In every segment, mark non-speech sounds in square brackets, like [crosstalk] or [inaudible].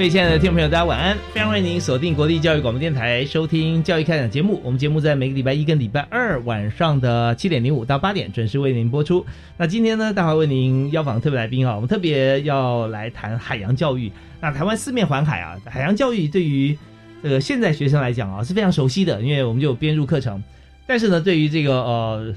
各位亲爱的听众朋友，大家晚安！非常欢迎您锁定国立教育广播电台收听《教育开讲》节目。我们节目在每个礼拜一跟礼拜二晚上的七点零五到八点准时为您播出。那今天呢，大华为您邀访特别来宾啊，我们特别要来谈海洋教育。那台湾四面环海啊，海洋教育对于这个现在学生来讲啊是非常熟悉的，因为我们就有编入课程。但是呢，对于这个呃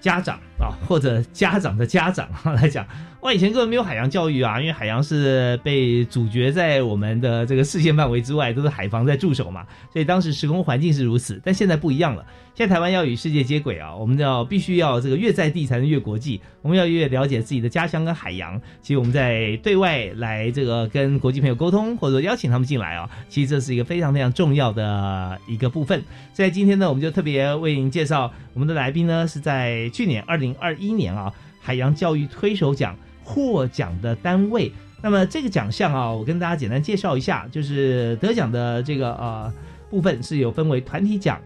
家长啊 [laughs] 或者家长的家长来讲，哇，以前根本没有海洋教育啊，因为海洋是被阻绝在我们的这个视线范围之外，都是海防在驻守嘛，所以当时时空环境是如此。但现在不一样了，现在台湾要与世界接轨啊，我们要必须要这个越在地才能越国际，我们要越了解自己的家乡跟海洋。其实我们在对外来这个跟国际朋友沟通，或者邀请他们进来啊，其实这是一个非常非常重要的一个部分。所以今天呢，我们就特别为您介绍我们的来宾呢，是在去年二零二一年啊，海洋教育推手奖。获奖的单位，那么这个奖项啊，我跟大家简单介绍一下，就是得奖的这个呃部分是有分为团体奖、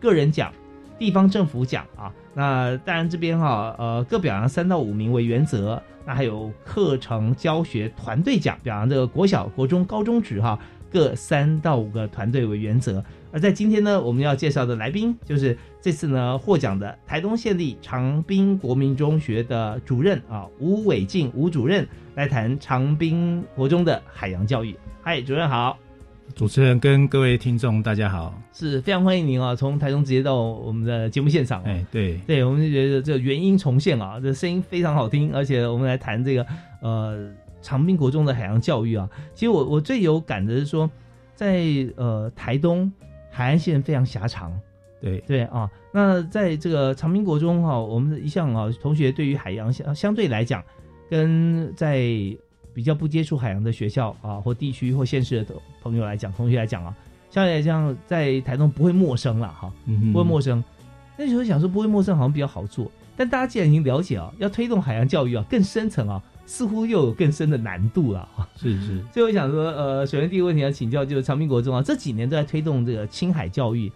个人奖、地方政府奖啊。那当然这边哈呃各表扬三到五名为原则，那还有课程教学团队奖，表扬这个国小、国中、高中职哈各三到五个团队为原则。而在今天呢，我们要介绍的来宾就是这次呢获奖的台东县立长滨国民中学的主任啊吴伟进吴主任来谈长滨国中的海洋教育。嗨，主任好！主持人跟各位听众大家好，是非常欢迎您啊，从台中直接到我们的节目现场。哎，对，对，我们就觉得这原音重现啊，这声音非常好听，而且我们来谈这个呃长滨国中的海洋教育啊。其实我我最有感的是说，在呃台东。海岸线非常狭长，对对啊，那在这个长滨国中哈，我们一向啊同学对于海洋相相对来讲，跟在比较不接触海洋的学校啊或地区或县市的朋友来讲，同学来讲啊，相对来讲在台东不会陌生了哈，不会陌生。那时候想说不会陌生好像比较好做，但大家既然已经了解啊，要推动海洋教育啊更深层啊。似乎又有更深的难度了啊！是是，[laughs] 所以我想说，呃，首先第一个问题要请教，就是长滨国中啊，这几年都在推动这个青海教育，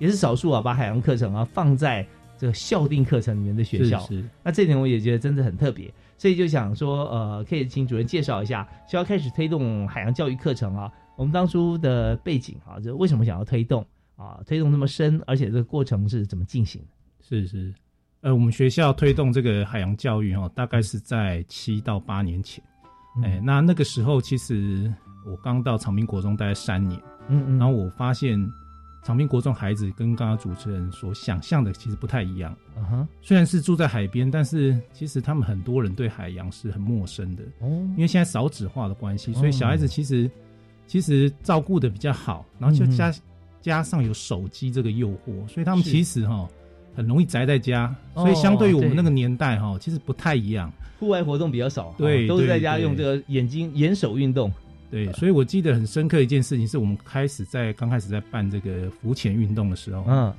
也是少数啊，把海洋课程啊放在这个校定课程里面的学校。是，那这点我也觉得真的很特别，所以就想说，呃，可以请主任介绍一下，需要开始推动海洋教育课程啊，我们当初的背景啊，就为什么想要推动啊，推动那么深，而且这个过程是怎么进行的？是是。呃，我们学校推动这个海洋教育哦，大概是在七到八年前。哎，那那个时候其实我刚到长滨国中大概三年，嗯嗯，然后我发现长滨国中孩子跟刚刚主持人所想象的其实不太一样。嗯哼，虽然是住在海边，但是其实他们很多人对海洋是很陌生的。哦，因为现在少子化的关系，所以小孩子其实其实照顾的比较好，然后就加加上有手机这个诱惑，所以他们其实哈。很容易宅在家，所以相对于我们那个年代哈，其实不太一样。户外活动比较少，对，都是在家用这个眼睛、眼手运动。对，所以我记得很深刻一件事情，是我们开始在刚开始在办这个浮潜运动的时候，嗯，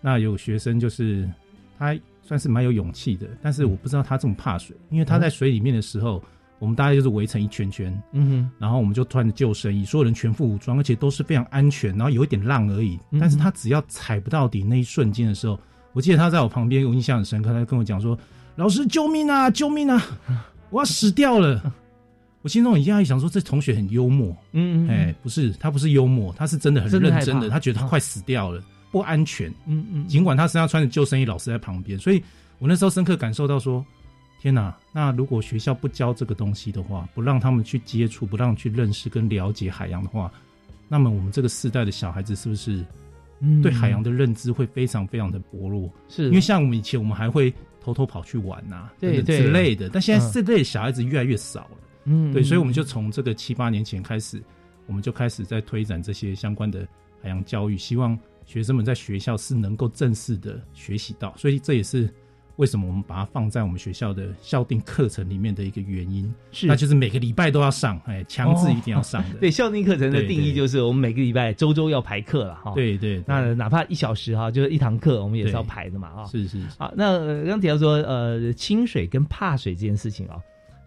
那有学生就是他算是蛮有勇气的，但是我不知道他这么怕水，因为他在水里面的时候，我们大家就是围成一圈圈，嗯哼，然后我们就穿着救生衣，所有人全副武装，而且都是非常安全，然后有一点浪而已，但是他只要踩不到底那一瞬间的时候。我记得他在我旁边，我印象很深刻。他跟我讲说：“老师，救命啊，救命啊，我要死掉了！”我心中一下想说，这同学很幽默。嗯嗯，哎，不是，他不是幽默，他是真的很认真的。他觉得他快死掉了，不安全。嗯嗯。尽管他身上穿着救生衣，老师在旁边，所以我那时候深刻感受到说：“天哪！那如果学校不教这个东西的话，不让他们去接触，不让去认识跟了解海洋的话，那么我们这个世代的小孩子是不是，对海洋的认知会非常非常的薄弱？是因为像我们以前，我们还会偷偷跑去玩呐，对之类的。但现在这类小孩子越来越少了，嗯，对，所以我们就从这个七八年前开始，我们就开始在推展这些相关的海洋教育，希望学生们在学校是能够正式的学习到。所以这也是。为什么我们把它放在我们学校的校定课程里面的一个原因，是那就是每个礼拜都要上，哎，强制一定要上的。对，校定课程的定义就是我们每个礼拜周周要排课了哈。[laughs] 对对，那哪怕一小时哈，就是一堂课，我们也是要排的嘛啊。是是。好，那刚提到说呃，清水跟怕水这件事情啊，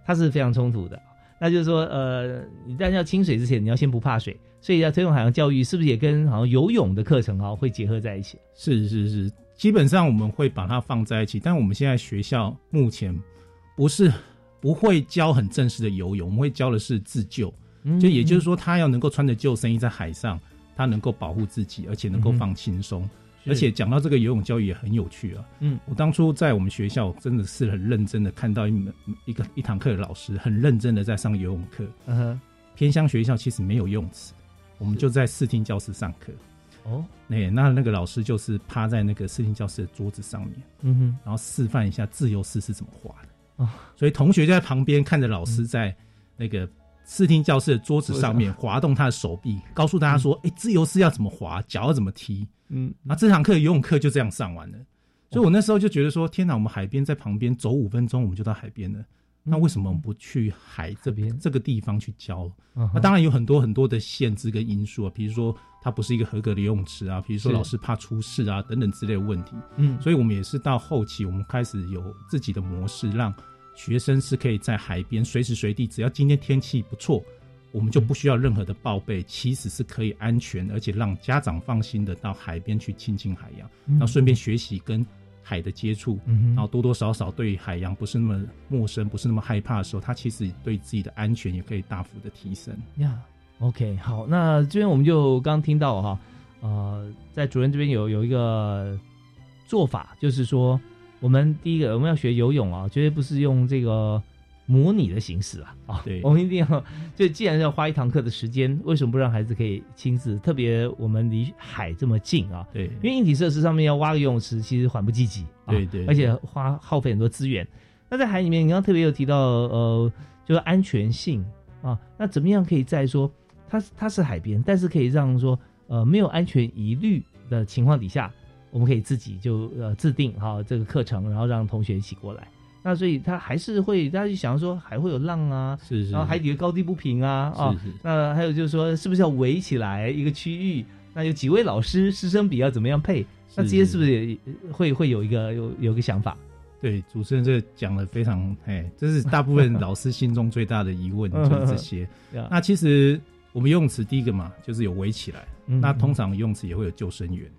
它是非常冲突的。那就是说呃，你但要清水之前，你要先不怕水，所以要推动海洋教育，是不是也跟好像游泳的课程啊会结合在一起？是是是。基本上我们会把它放在一起，但我们现在学校目前不是不会教很正式的游泳，我们会教的是自救。就也就是说，他要能够穿着救生衣在海上，他能够保护自己，而且能够放轻松。而且讲到这个游泳教育也很有趣啊。嗯，我当初在我们学校真的是很认真的看到一门一个一堂课的老师很认真的在上游泳课。嗯哼，偏乡学校其实没有游泳池，我们就在视听教室上课。哦，那那那个老师就是趴在那个视听教室的桌子上面，嗯哼，然后示范一下自由式是怎么滑的啊。所以同学就在旁边看着老师在那个视听教室的桌子上面滑动他的手臂，告诉大家说：“哎，自由式要怎么滑，脚要怎么踢。”嗯，那这堂课游泳课就这样上完了。所以我那时候就觉得说：“天哪，我们海边在旁边走五分钟，我们就到海边了。”那为什么我们不去海这边这个地方去教？那当然有很多很多的限制跟因素啊，比如说它不是一个合格的游泳池啊，比如说老师怕出事啊等等之类的问题。嗯，所以我们也是到后期，我们开始有自己的模式，让学生是可以在海边随时随地，只要今天天气不错，我们就不需要任何的报备，其实是可以安全，而且让家长放心的到海边去亲近海洋，然后顺便学习跟。海的接触，然后多多少少对海洋不是那么陌生，不是那么害怕的时候，他其实对自己的安全也可以大幅的提升。呀，OK，好，那这边我们就刚听到哈，呃，在主任这边有有一个做法，就是说，我们第一个我们要学游泳啊，绝对不是用这个。模拟的形式啊，[laughs] 啊，对，我们一定要，就既然要花一堂课的时间，为什么不让孩子可以亲自？特别我们离海这么近啊，对，因为硬体设施上面要挖个游泳池，其实缓不济急，对对，而且花耗费很多资源。那在海里面，你刚刚特别有提到，呃，就是安全性啊，那怎么样可以在说它它是海边，但是可以让说呃没有安全疑虑的情况底下，我们可以自己就呃制定哈这个课程，然后让同学一起过来。那所以他还是会，大家就想说还会有浪啊，是是，然后海底的高低不平啊，啊，那还有就是说，是不是要围起来一个区域？那有几位老师师生比要怎么样配？那这些是不是也会会有一个有有个想法？对，主持人这讲的非常，哎，这是大部分老师心中最大的疑问，就是这些。那其实我们游泳池第一个嘛，就是有围起来，那通常游泳池也会有救生员，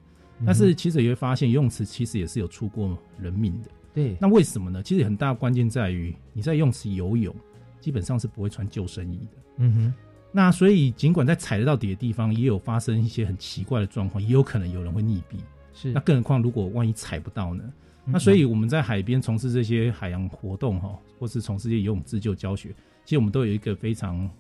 但是其实也会发现，游泳池其实也是有出过人命的。对，那为什么呢？其实很大的关键在于你在泳池游泳，基本上是不会穿救生衣的。嗯哼，那所以尽管在踩得到底的地方，也有发生一些很奇怪的状况，也有可能有人会溺毙。是，那更何况如果万一踩不到呢？那所以我们在海边从事这些海洋活动哈，或是从事这些游泳自救教学，其实我们都有一个非常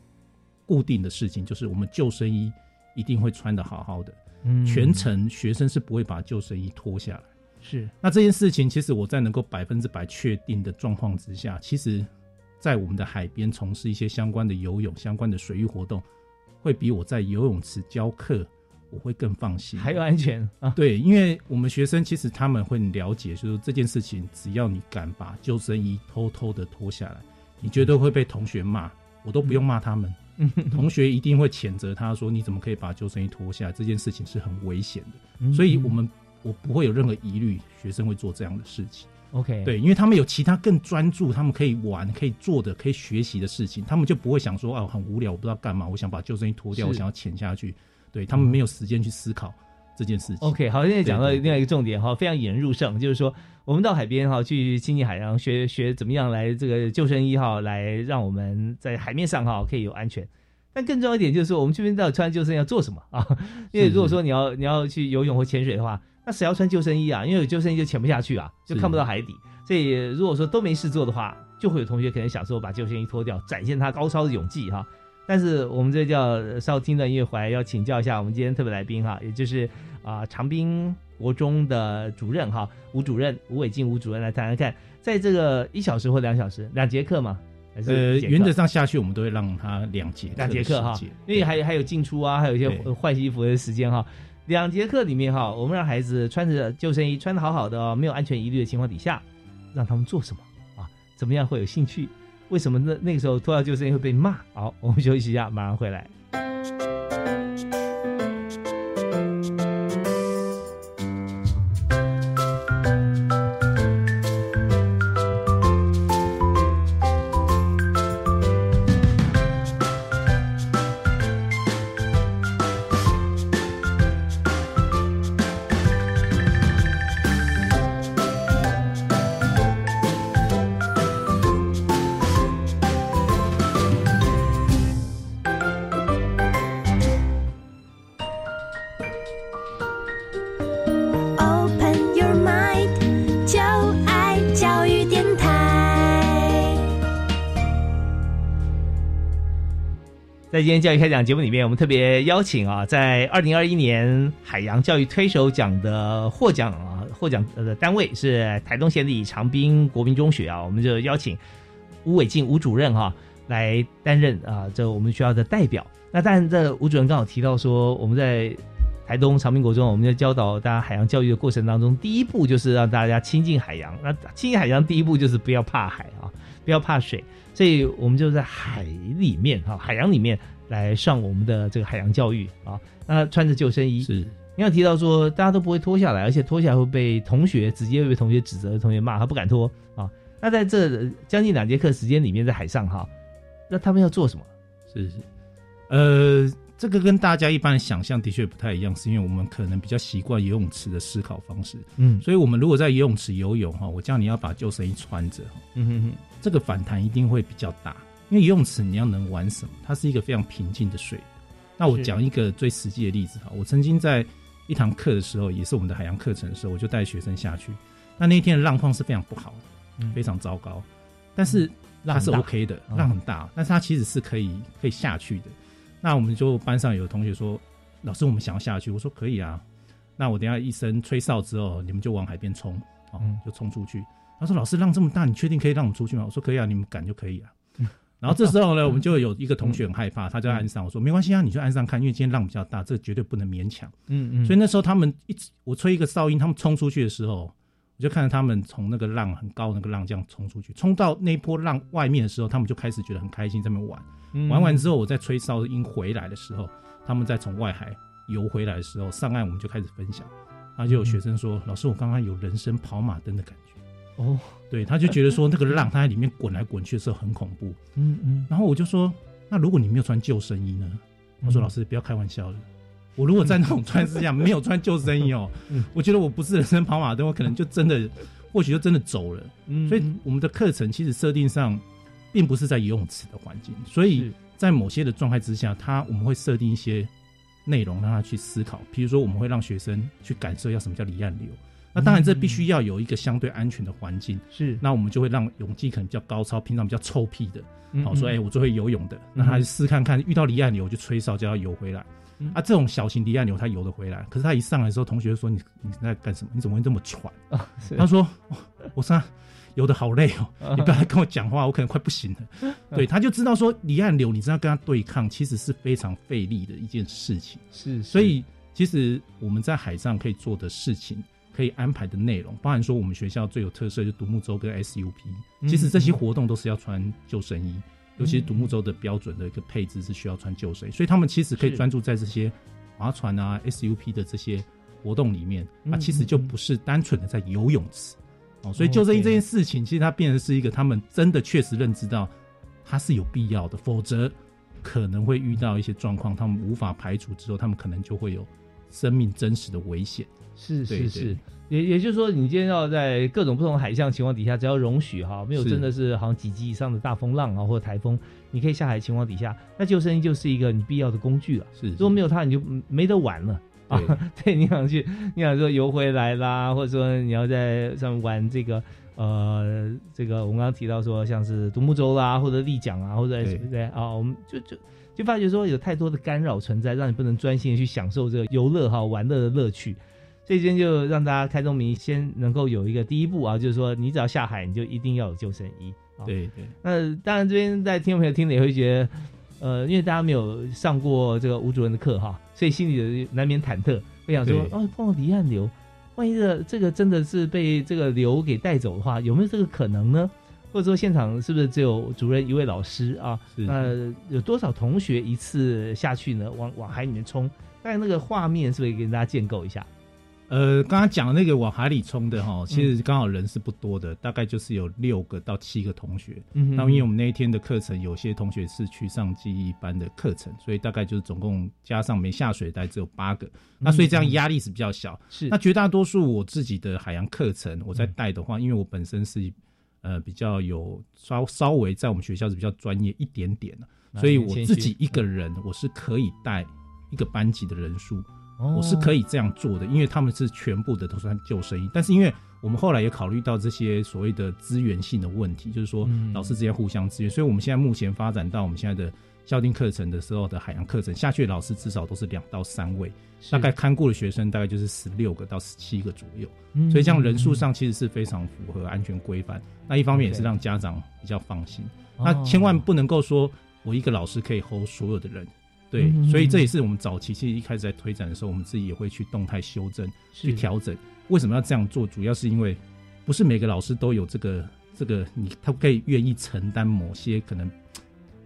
固定的事情，就是我们救生衣一定会穿的好好的。嗯，全程学生是不会把救生衣脱下来。是，那这件事情其实我在能够百分之百确定的状况之下，其实，在我们的海边从事一些相关的游泳、相关的水域活动，会比我在游泳池教课我会更放心，还有安全啊。对，因为我们学生其实他们会了解，就是这件事情，只要你敢把救生衣偷偷的脱下来，你绝对会被同学骂，我都不用骂他们，[laughs] 同学一定会谴责他说你怎么可以把救生衣脱下来？这件事情是很危险的，所以我们。我不会有任何疑虑，学生会做这样的事情。OK，对，因为他们有其他更专注、他们可以玩、可以做的、可以学习的事情，他们就不会想说：“哦，很无聊，我不知道干嘛，我想把救生衣脱掉，我想要潜下去。”对他们没有时间去思考这件事情。OK，好，现在讲到另外一个重点哈，非常引人入胜，就是说我们到海边哈去亲近海洋，学学怎么样来这个救生衣哈，来让我们在海面上哈可以有安全。但更重要一点就是说，我们这边到底穿救生衣要做什么啊？[laughs] 因为如果说你要你要去游泳或潜水的话。那谁要穿救生衣啊？因为有救生衣就潜不下去啊，就看不到海底。所以如果说都没事做的话，就会有同学可能想说把救生衣脱掉，展现他高超的勇气哈。但是我们这叫稍听段音乐要请教一下我们今天特别来宾哈，也就是啊长滨国中的主任哈吴主任吴伟进吴主任来谈谈看，在这个一小时或两小时两节课嘛，呃原则上下去我们都会让他两节两节课哈，因为还还有进出啊，还有一些换衣服的时间哈。两节课里面哈，我们让孩子穿着救生衣，穿的好好的，哦没有安全疑虑的情况底下，让他们做什么啊？怎么样会有兴趣？为什么那那个时候脱掉救生衣会被骂？好，我们休息一下，马上回来。在今天教育开讲节目里面，我们特别邀请啊，在二零二一年海洋教育推手奖的获奖啊，获奖的单位是台东县立长滨国民中学啊，我们就邀请吴伟进吴主任哈来担任啊，这我们学校的代表。那当然，这吴主任刚好提到说，我们在台东长滨国中，我们在教导大家海洋教育的过程当中，第一步就是让大家亲近海洋。那亲近海洋，第一步就是不要怕海啊，不要怕水。所以我们就在海里面哈，海洋里面来上我们的这个海洋教育啊。那穿着救生衣，是你要提到说，大家都不会脱下来，而且脱下来会被同学直接被同学指责，同学骂，他不敢脱啊。那在这将近两节课时间里面，在海上哈，那他们要做什么？是是，呃。这个跟大家一般的想象的确不太一样，是因为我们可能比较习惯游泳池的思考方式。嗯，所以我们如果在游泳池游泳哈，我叫你要把救生衣穿着，嗯哼哼，这个反弹一定会比较大。因为游泳池你要能玩什么？它是一个非常平静的水。那我讲一个最实际的例子哈，我曾经在一堂课的时候，也是我们的海洋课程的时候，我就带学生下去。那那天的浪况是非常不好的，非常糟糕。但是浪是 OK 的，浪很大，但是它其实是可以可以下去的。那我们就班上有同学说：“老师，我们想要下去。”我说：“可以啊。”那我等下一声吹哨之后，你们就往海边冲，哦，就冲出去。他说：“老师，浪这么大，你确定可以让我们出去吗？”我说：“可以啊，你们敢就可以啊。”然后这时候呢，[laughs] 我们就有一个同学很害怕，他就岸上。我说：“没关系啊，你去岸上看，因为今天浪比较大，这绝对不能勉强。”嗯嗯。所以那时候他们一直我吹一个哨音，他们冲出去的时候，我就看着他们从那个浪很高那个浪这样冲出去，冲到那波浪外面的时候，他们就开始觉得很开心，在那边玩。玩完之后，我在吹哨音回来的时候，他们再从外海游回来的时候，上岸我们就开始分享。然后就有学生说：“老师，我刚刚有人生跑马灯的感觉。”哦，对，他就觉得说那个浪它在里面滚来滚去的时候很恐怖。嗯嗯。然后我就说：“那如果你没有穿救生衣呢？”我说：“老师，不要开玩笑了。我如果在那种穿之下没有穿救生衣哦，我觉得我不是人生跑马灯，我可能就真的，[laughs] 或许就真的走了。所以我们的课程其实设定上。”并不是在游泳池的环境，所以在某些的状态之下，他我们会设定一些内容让他去思考。比如说，我们会让学生去感受一下什么叫离岸流。那当然，这必须要有一个相对安全的环境。是，那我们就会让泳技可能比较高超、平常比较臭屁的，好说：“哎，我最会游泳的。”那他试看看，遇到离岸流就吹哨就要游回来。啊，这种小型离岸流他游得回来，可是他一上来的时候，同学说：“你你在干什么？你怎么会这么喘？”他说：“我上。”游的好累哦，你不要来跟我讲话，我可能快不行了。对，他就知道说离岸流，你知道跟他对抗，其实是非常费力的一件事情。是，所以其实我们在海上可以做的事情，可以安排的内容，包含说我们学校最有特色就独木舟跟 SUP。其实这些活动都是要穿救生衣，尤其是独木舟的标准的一个配置是需要穿救生衣，所以他们其实可以专注在这些划船啊、SUP 的这些活动里面。啊，其实就不是单纯的在游泳池。哦，所以救生衣这件事情，其实它变成是一个他们真的确实认知到它是有必要的，否则可能会遇到一些状况，他们无法排除之后，他们可能就会有生命真实的危险。是是是，也也就是说，你今天要在各种不同海象情况底下，只要容许哈，没有真的是好像几级以上的大风浪啊或者台风，你可以下海情况底下，那救生衣就是一个你必要的工具了。是，如果没有它，你就没得玩了。啊，[laughs] 对，你想去，你想说游回来啦，或者说你要在上面玩这个呃，这个我们刚刚提到说，像是独木舟啦，或者立桨啊，或者对对啊，我们就就就发觉说有太多的干扰存在，让你不能专心的去享受这个游乐哈玩乐的乐趣。所以今天就让大家开宗明义，先能够有一个第一步啊，就是说你只要下海，你就一定要有救生衣。对对。那当然，这边在听众朋友听了也会觉得，呃，因为大家没有上过这个吴主任的课哈，所以心里难免忐忑，会想说，哦，碰到离岸流。万一这这个真的是被这个流给带走的话，有没有这个可能呢？或者说现场是不是只有主任一位老师啊？那有多少同学一次下去呢？往往海里面冲？大概那个画面是不是给大家建构一下？呃，刚刚讲的那个往海里冲的哈，其实刚好人是不多的，大概就是有六个到七个同学。嗯，那因为我们那一天的课程，有些同学是去上记忆班的课程，所以大概就是总共加上没下水，大概只有八个。那所以这样压力是比较小。是，那绝大多数我自己的海洋课程我在带的话，因为我本身是呃比较有稍稍微在我们学校是比较专业一点点的，所以我自己一个人我是可以带一个班级的人数。我是可以这样做的，因为他们是全部的都算救生衣。但是因为我们后来也考虑到这些所谓的资源性的问题，就是说老师之间互相支援，所以我们现在目前发展到我们现在的校定课程的时候的海洋课程，下去的老师至少都是两到三位，大概看过的学生大概就是十六个到十七个左右。所以这样人数上其实是非常符合安全规范。那一方面也是让家长比较放心。那千万不能够说我一个老师可以 hold 所有的人。对，所以这也是我们早期其实一开始在推展的时候，我们自己也会去动态修正、去调整。为什么要这样做？主要是因为不是每个老师都有这个这个，你他可以愿意承担某些可能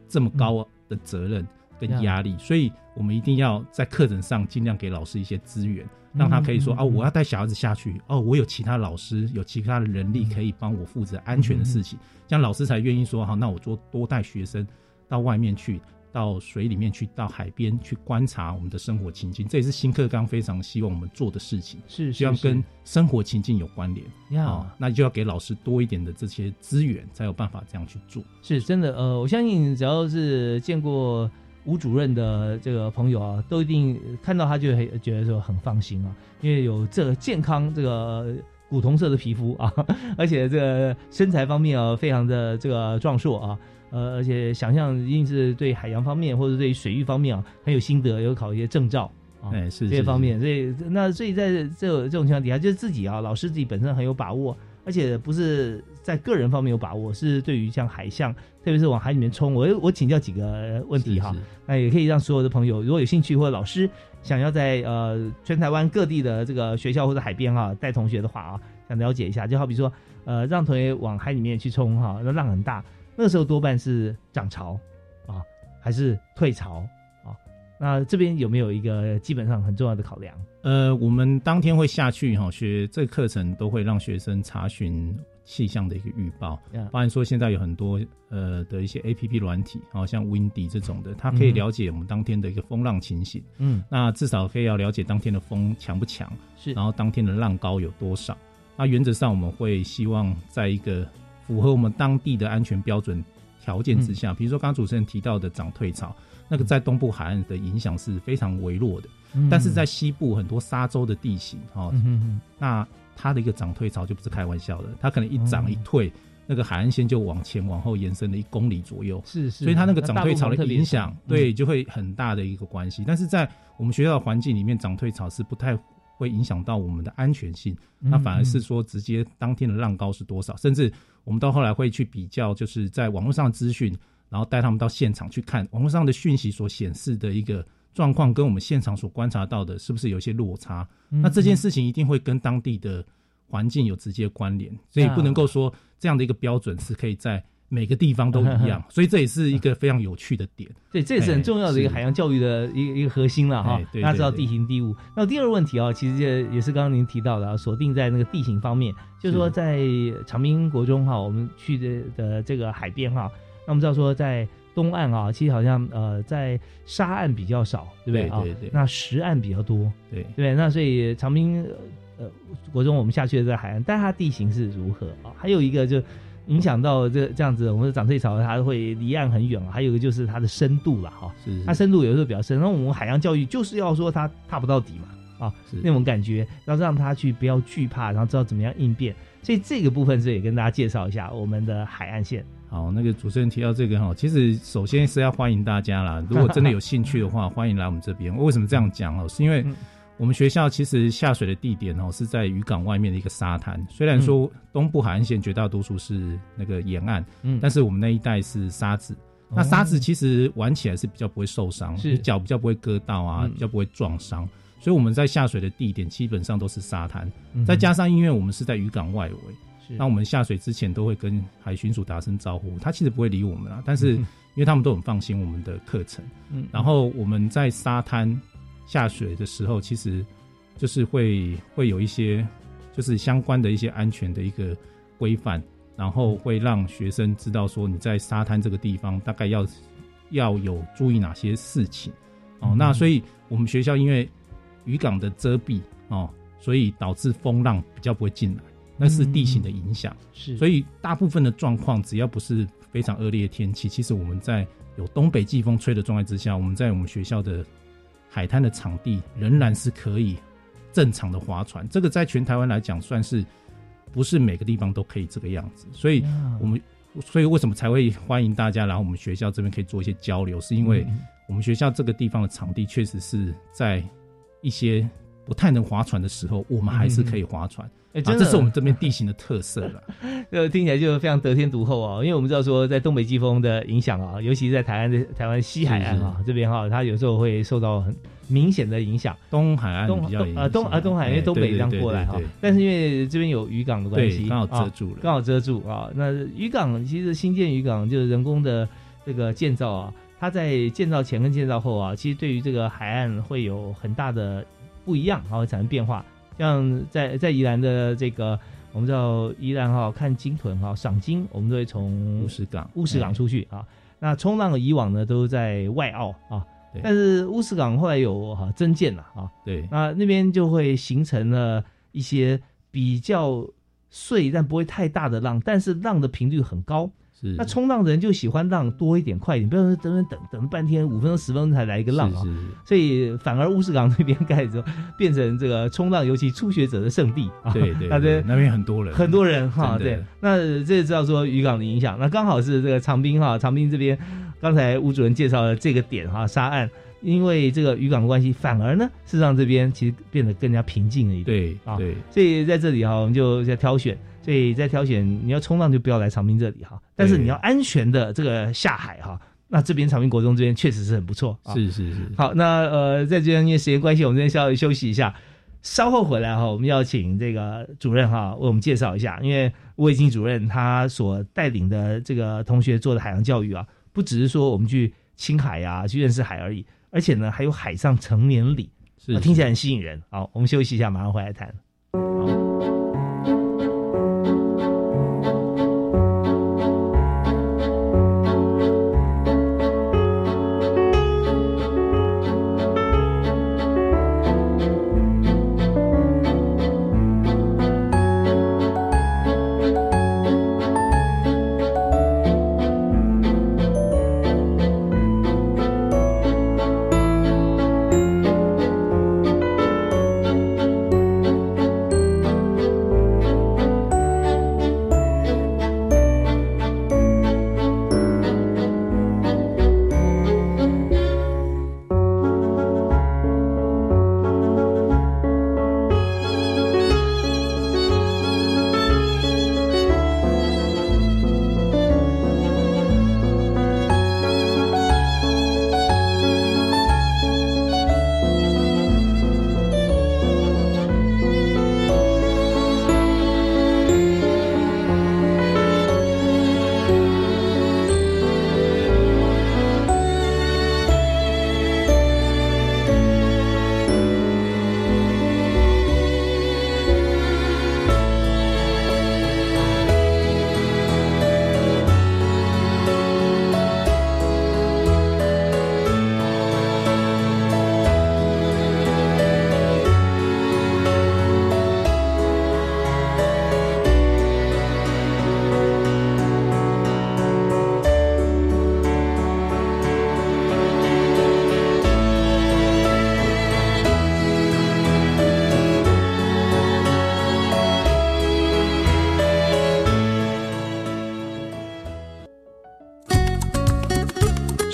这么高的责任跟压力，所以我们一定要在课程上尽量给老师一些资源，让他可以说啊，我要带小孩子下去，哦，我有其他老师有其他的人力可以帮我负责安全的事情，这样老师才愿意说好，那我多多带学生到外面去。到水里面去，到海边去观察我们的生活情境，这也是新课纲非常希望我们做的事情。是，希望跟生活情境有关联。要，那就要给老师多一点的这些资源，才有办法这样去做。是真的，呃，我相信只要是见过吴主任的这个朋友啊，都一定看到他就很觉得说很放心啊，因为有这个健康这个古铜色的皮肤啊，[laughs] 而且这个身材方面啊，非常的这个壮硕啊。呃，而且想象一定是对海洋方面或者对水域方面啊很有心得，有考一些证照啊，哎是这些方面，所以那所以在这这种情况底下，就是自己啊，老师自己本身很有把握，而且不是在个人方面有把握，是对于像海象，特别是往海里面冲，我我请教几个问题哈，那也可以让所有的朋友如果有兴趣或者老师想要在呃全台湾各地的这个学校或者海边啊带同学的话啊，想了解一下，就好比说呃让同学往海里面去冲哈，那浪很大。那时候多半是涨潮，啊，还是退潮啊？那这边有没有一个基本上很重要的考量？呃，我们当天会下去哈，学这个课程都会让学生查询气象的一个预报，包含说现在有很多呃的一些 A P P 软体，好像 Windy 这种的，它可以了解我们当天的一个风浪情形。嗯，那至少可以要了解当天的风强不强，是，然后当天的浪高有多少。那原则上我们会希望在一个符合我们当地的安全标准条件之下，比如说刚刚主持人提到的涨退潮，那个在东部海岸的影响是非常微弱的，但是在西部很多沙洲的地形，哈，那它的一个涨退潮就不是开玩笑的，它可能一涨一退，那个海岸线就往前往后延伸了一公里左右，是是，所以它那个涨退潮的影响，对，就会很大的一个关系。但是在我们学校的环境里面，涨退潮是不太。会影响到我们的安全性，那反而是说直接当天的浪高是多少，甚至我们到后来会去比较，就是在网络上资讯，然后带他们到现场去看网络上的讯息所显示的一个状况，跟我们现场所观察到的是不是有些落差？那这件事情一定会跟当地的环境有直接关联，所以不能够说这样的一个标准是可以在。每个地方都一样，[laughs] 所以这也是一个非常有趣的点。对，这也是很重要的一个海洋教育的一个一个核心了哈。大家知道地形地物。那第二个问题啊，其实也也是刚刚您提到的啊，锁定在那个地形方面，就是说在长滨国中哈，我们去的的这个海边哈，那我们知道说在东岸啊，其实好像呃在沙岸比较少，对不对啊？对对。那石岸比较多，对对。那所以长滨呃国中我们下去的在海岸，但它地形是如何啊？还有一个就。影响到这这样子，我们的涨退潮它会离岸很远还有一个就是它的深度了哈，是它深度有时候比较深。那我们海洋教育就是要说它踏不到底嘛，啊，那种感觉，要让他去不要惧怕，然后知道怎么样应变。所以这个部分是也跟大家介绍一下我们的海岸线。好，那个主持人提到这个哈，其实首先是要欢迎大家啦。如果真的有兴趣的话，欢迎来我们这边。为什么这样讲哦？是因为我们学校其实下水的地点哦是在渔港外面的一个沙滩。虽然说东部海岸线绝大多数是那个沿岸，嗯，但是我们那一带是沙子。那沙子其实玩起来是比较不会受伤，是。脚比较不会割到啊，比较不会撞伤。所以我们在下水的地点基本上都是沙滩，再加上因为我们是在渔港外围。那我们下水之前都会跟海巡署打声招呼，他其实不会理我们啊，但是因为他们都很放心我们的课程，嗯，然后我们在沙滩下水的时候，其实就是会会有一些就是相关的一些安全的一个规范，然后会让学生知道说你在沙滩这个地方大概要要有注意哪些事情哦。那所以我们学校因为渔港的遮蔽哦，所以导致风浪比较不会进来。那是地形的影响，是，所以大部分的状况，只要不是非常恶劣的天气，其实我们在有东北季风吹的状态之下，我们在我们学校的海滩的场地仍然是可以正常的划船。这个在全台湾来讲，算是不是每个地方都可以这个样子。所以，我们所以为什么才会欢迎大家来我们学校这边可以做一些交流，是因为我们学校这个地方的场地确实是在一些不太能划船的时候，我们还是可以划船。哎，这是我们这边地形的特色了。[laughs] 这听起来就非常得天独厚哦。因为我们知道说，在东北季风的影响啊，尤其是在台湾的台湾西海岸啊这边哈，它有时候会受到很明显的影响。东海岸比较啊东啊东海因为东北这样过来哈，但是因为这边有渔港的关系，刚好遮住了，刚好遮住啊。那渔港其实新建渔港就是人工的这个建造啊，它在建造前跟建造后啊，其实对于这个海岸会有很大的不一样，然后产生变化。像在在宜兰的这个，我们知道宜兰哈看鲸豚哈赏鲸，我们都会从乌石港乌石港出去啊。那冲浪以往呢都在外澳啊，但是乌石港后来有哈增建了啊。对，那那边就会形成了一些比较碎但不会太大的浪，但是浪的频率很高。那冲浪的人就喜欢浪多一点、快一点，不要说等等等等半天、五分钟、十分钟才来一个浪啊。所以反而乌石港那边盖之后，变成这个冲浪，尤其初学者的圣地啊。对对，[laughs] 那边那边很多人，很多人哈。对，那这知道说渔港的影响，那刚好是这个长滨哈，长滨这边刚才吴主任介绍的这个点哈，沙岸，因为这个渔港的关系，反而呢，事实上这边其实变得更加平静了一点。对啊，对，所以在这里哈，我们就在挑选。所以在挑选你要冲浪就不要来长滨这里哈，但是你要安全的这个下海哈，那这边长滨国中这边确实是很不错。是是是。好，那呃在这边因为时间关系，我们这边稍微休息一下，稍后回来哈，我们要请这个主任哈为我们介绍一下，因为吴伟金主任他所带领的这个同学做的海洋教育啊，不只是说我们去青海啊去认识海而已，而且呢还有海上成年礼，是听起来很吸引人。好，我们休息一下，马上回来谈。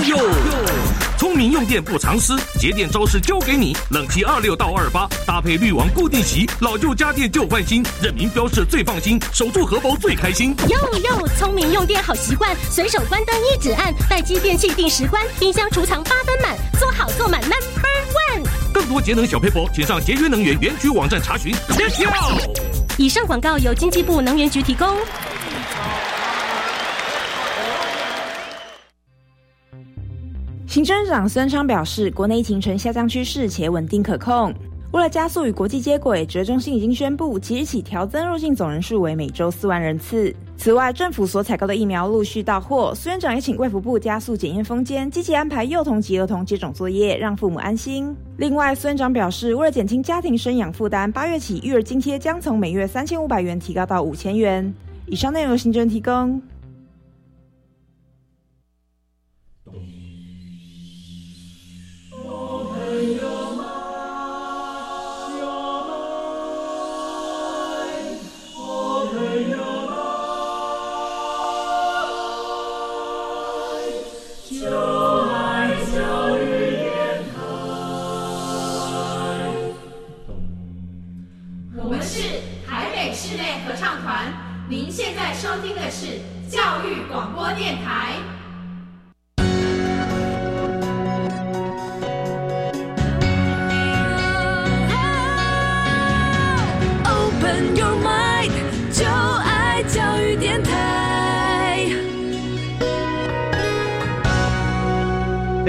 You。聪明用电不藏私，节电招式交给你。冷气二六到二八，搭配滤网固定席，老旧家电旧换新，认明标示最放心，守住荷包最开心。哟哟，聪明用电好习惯，随手关灯一指按，待机电器定时关，冰箱储藏八分满，做好做满 Number One。更多节能小配博，请上节约能源园区网站查询。Let's go！以上广告由经济部能源局提供。行政长孙昌表示，国内疫情呈下降趋势且稳定可控。为了加速与国际接轨，指挥中心已经宣布，即日起调增入境总人数为每周四万人次。此外，政府所采购的疫苗陆续到货，孙院长也请卫福部加速检验封间，积极安排幼童及儿童接种作业，让父母安心。另外，孙院长表示，为了减轻家庭生养负担，八月起育儿津贴将从每月三千五百元提高到五千元。以上内容由行政提供。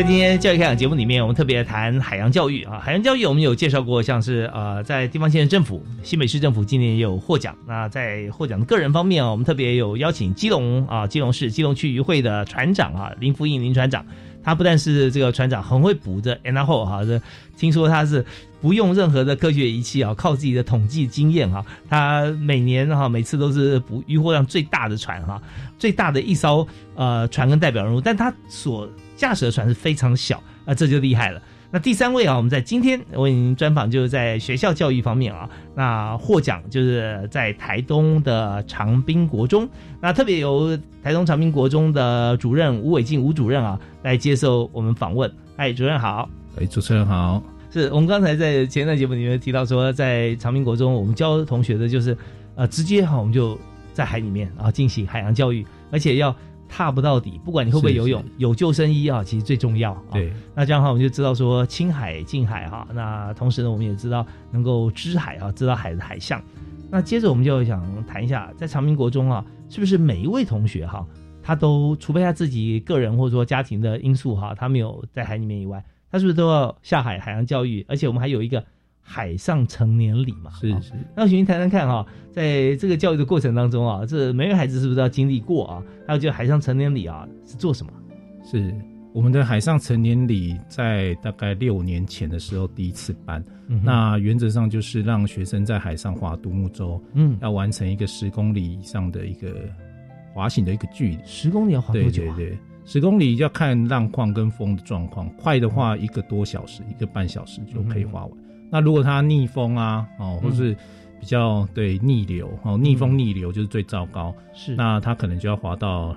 今天教育开讲节目里面，我们特别谈海洋教育啊。海洋教育我们有介绍过，像是呃，在地方县政府、新北市政府今年也有获奖。那在获奖的个人方面啊，我们特别有邀请基隆啊，基隆市基隆区渔会的船长啊，林福印林船长。他不但是这个船长，很会捕的，然后哈，这听说他是不用任何的科学仪器啊，靠自己的统计经验哈，他每年哈每次都是捕渔获量最大的船哈，最大的一艘呃船跟代表人物，但他所驾驶的船是非常小，啊，这就厉害了。那第三位啊，我们在今天为您专访，就是在学校教育方面啊，那获奖就是在台东的长滨国中，那特别由台东长滨国中的主任吴伟进吴主任啊来接受我们访问。哎，主任好。哎，主持人好。是我们刚才在前一段节目里面提到说，在长滨国中，我们教同学的就是呃，直接哈，我们就在海里面啊进行海洋教育，而且要。踏不到底，不管你会不会游泳，有救生衣啊，其实最重要。对，那这样的话，我们就知道说青海、近海哈。那同时呢，我们也知道能够知海啊，知道海的海象。那接着我们就想谈一下，在长明国中啊，是不是每一位同学哈，他都除非他自己个人或者说家庭的因素哈，他没有在海里面以外，他是不是都要下海海洋教育？而且我们还有一个。海上成年礼嘛，是是。那请您谈谈看哈，在这个教育的过程当中啊，这每个孩子是不是要经历过啊？还有就海上成年礼啊，是做什么？是我们的海上成年礼在大概六年前的时候第一次办，那原则上就是让学生在海上划独木舟，嗯，要完成一个十公里以上的一个滑行的一个距离。十公里要划多久啊？对对，十公里要看浪况跟风的状况，快的话一个多小时，一个半小时就可以划完。那如果它逆风啊，哦，或是比较对逆流哦，逆风逆流就是最糟糕。是，那它可能就要滑到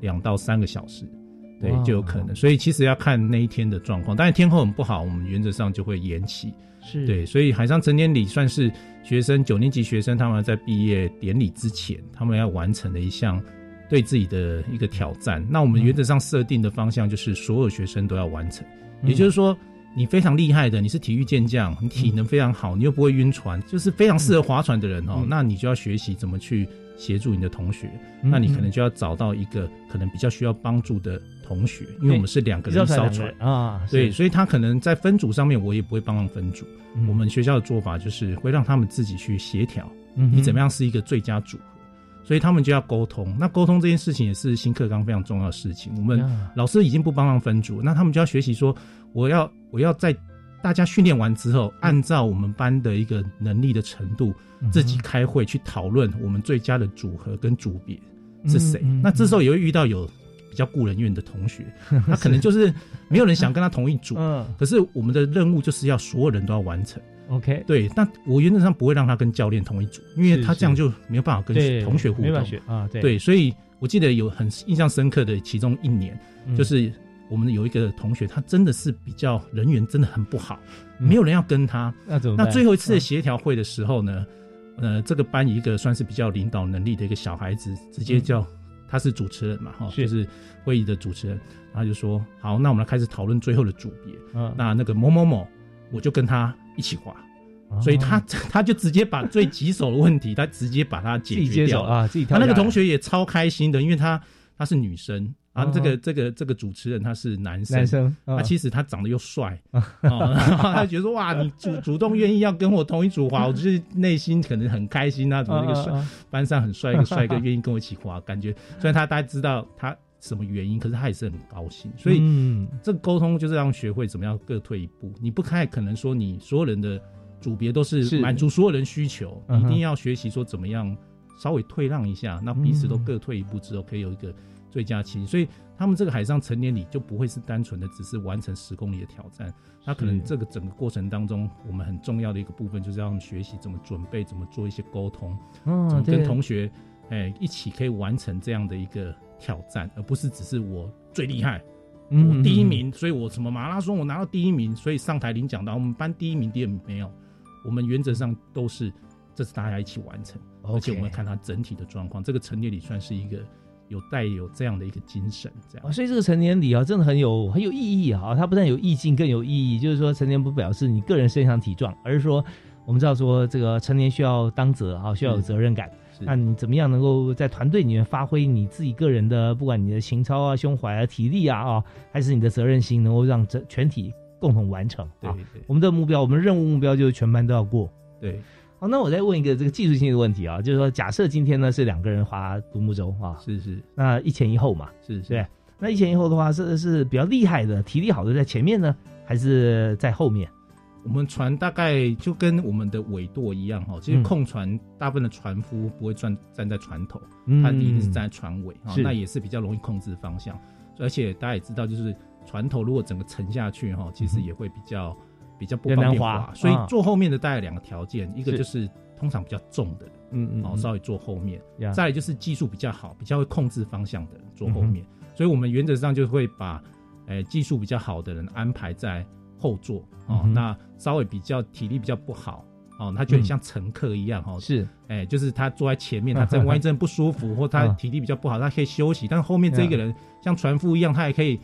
两到三个小时，对，就有可能。所以其实要看那一天的状况，但是天候很不好，我们原则上就会延期。是对，所以海上成年礼算是学生九年级学生他们在毕业典礼之前，他们要完成的一项对自己的一个挑战。那我们原则上设定的方向就是所有学生都要完成，也就是说。你非常厉害的，你是体育健将，你体能非常好，你又不会晕船，就是非常适合划船的人哦。那你就要学习怎么去协助你的同学，那你可能就要找到一个可能比较需要帮助的同学，因为我们是两个人一艘船啊，对，所以他可能在分组上面，我也不会帮忙分组。我们学校的做法就是会让他们自己去协调，你怎么样是一个最佳组合。所以他们就要沟通。那沟通这件事情也是新课纲非常重要的事情。我们老师已经不帮忙分组，那他们就要学习说，我要我要在大家训练完之后，按照我们班的一个能力的程度，自己开会去讨论我们最佳的组合跟组别是谁。那这时候也会遇到有比较顾人怨的同学，[laughs] 他可能就是没有人想跟他同一组，可是我们的任务就是要所有人都要完成。OK，对，但我原则上不会让他跟教练同一组，因为他这样就没有办法跟同学互动。啊。对，所以我记得有很印象深刻的其中一年，就是我们有一个同学，他真的是比较人缘真的很不好，没有人要跟他。那怎么？那最后一次的协调会的时候呢？呃，这个班一个算是比较领导能力的一个小孩子，直接叫他是主持人嘛，哈，就是会议的主持人，然后就说：“好，那我们来开始讨论最后的组别。嗯，那那个某某某，我就跟他。”一起画，所以他 [laughs] 他就直接把最棘手的问题，他直接把它解决掉啊！自己他那个同学也超开心的，因为他他是女生啊，这个这个这个主持人他是男生，男生他其实他长得又帅，[laughs] 他觉得说哇，你主主动愿意要跟我同一组滑，我就是内心可能很开心啊！怎么那个帅班上很帅一个帅哥愿意跟我一起滑，感觉虽然他大家知道他。什么原因？可是他也是很高兴，所以这个沟通就是让学会怎么样各退一步。你不太可能说你所有人的组别都是满足所有人需求，你一定要学习说怎么样稍微退让一下，那彼此都各退一步之后，可以有一个最佳期。所以他们这个海上成年礼就不会是单纯的只是完成十公里的挑战，那可能这个整个过程当中，我们很重要的一个部分就是让他们学习怎么准备，怎么做一些沟通，怎么跟同学哎一起可以完成这样的一个。挑战，而不是只是我最厉害，我第一名，所以我什么马拉松我拿到第一名，所以上台领奖的。我们班第一名、第二名没有，我们原则上都是这是大家一起完成，而且我们看他整体的状况。这个成年礼算是一个有带有这样的一个精神，这样。所以这个成年礼啊，真的很有很有意义啊！它不但有意境，更有意义。就是说，成年不表示你个人身强体壮，而是说我们知道说这个成年需要当责啊，需要有责任感。那你怎么样能够在团队里面发挥你自己个人的，不管你的情操啊、胸怀啊、体力啊啊，还是你的责任心，能够让整全体共同完成啊？我们的目标，我们任务目标就是全班都要过。对，好，那我再问一个这个技术性的问题啊，就是说，假设今天呢是两个人划独木舟啊，是是，那一前一后嘛，是是，对，那一前一后的话是是比较厉害的，体力好的在前面呢，还是在后面？我们船大概就跟我们的尾舵一样哈，其实控船大部分的船夫不会站站在船头，他一定是站在船尾啊，那也是比较容易控制方向。而且大家也知道，就是船头如果整个沉下去哈，其实也会比较比较不方便滑。所以坐后面的大概两个条件，一个就是通常比较重的，嗯嗯，哦稍微坐后面；再就是技术比较好、比较会控制方向的坐后面。所以我们原则上就会把，诶技术比较好的人安排在。后座哦，那稍微比较体力比较不好哦，他就很像乘客一样哈。是，哎，就是他坐在前面，他真万一真的不舒服，或他体力比较不好，他可以休息。但是后面这个人像船夫一样，他也可以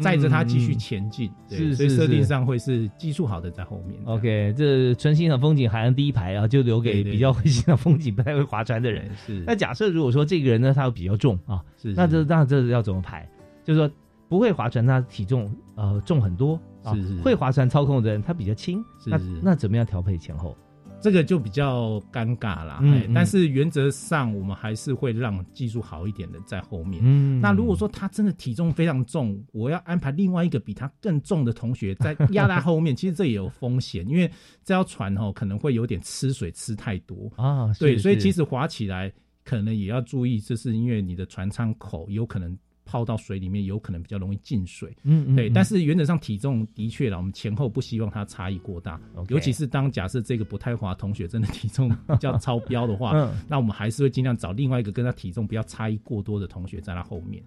载着他继续前进。是，所以设定上会是技术好的在后面。OK，这纯欣赏风景海岸第一排啊，就留给比较会欣赏风景、不太会划船的人。[laughs] 是。那假设如果说这个人呢，他比较重啊，是，那这那这要怎么排？就是说不会划船，他体重呃重很多。是是，会划船操控的人他比较轻，那那怎么样调配前后？这个就比较尴尬啦。嗯，但是原则上我们还是会让技术好一点的在后面。嗯，那如果说他真的体重非常重，我要安排另外一个比他更重的同学在压在后面，[laughs] 其实这也有风险，因为这条船哦可能会有点吃水吃太多啊。对，所以其实划起来可能也要注意，就是因为你的船舱口有可能。泡到水里面有可能比较容易进水，嗯，对。但是原则上体重的确了，我们前后不希望它差异过大，尤其是当假设这个不太滑同学真的体重比较超标的话，[laughs] 那我们还是会尽量找另外一个跟他体重不要差异过多的同学在他后面，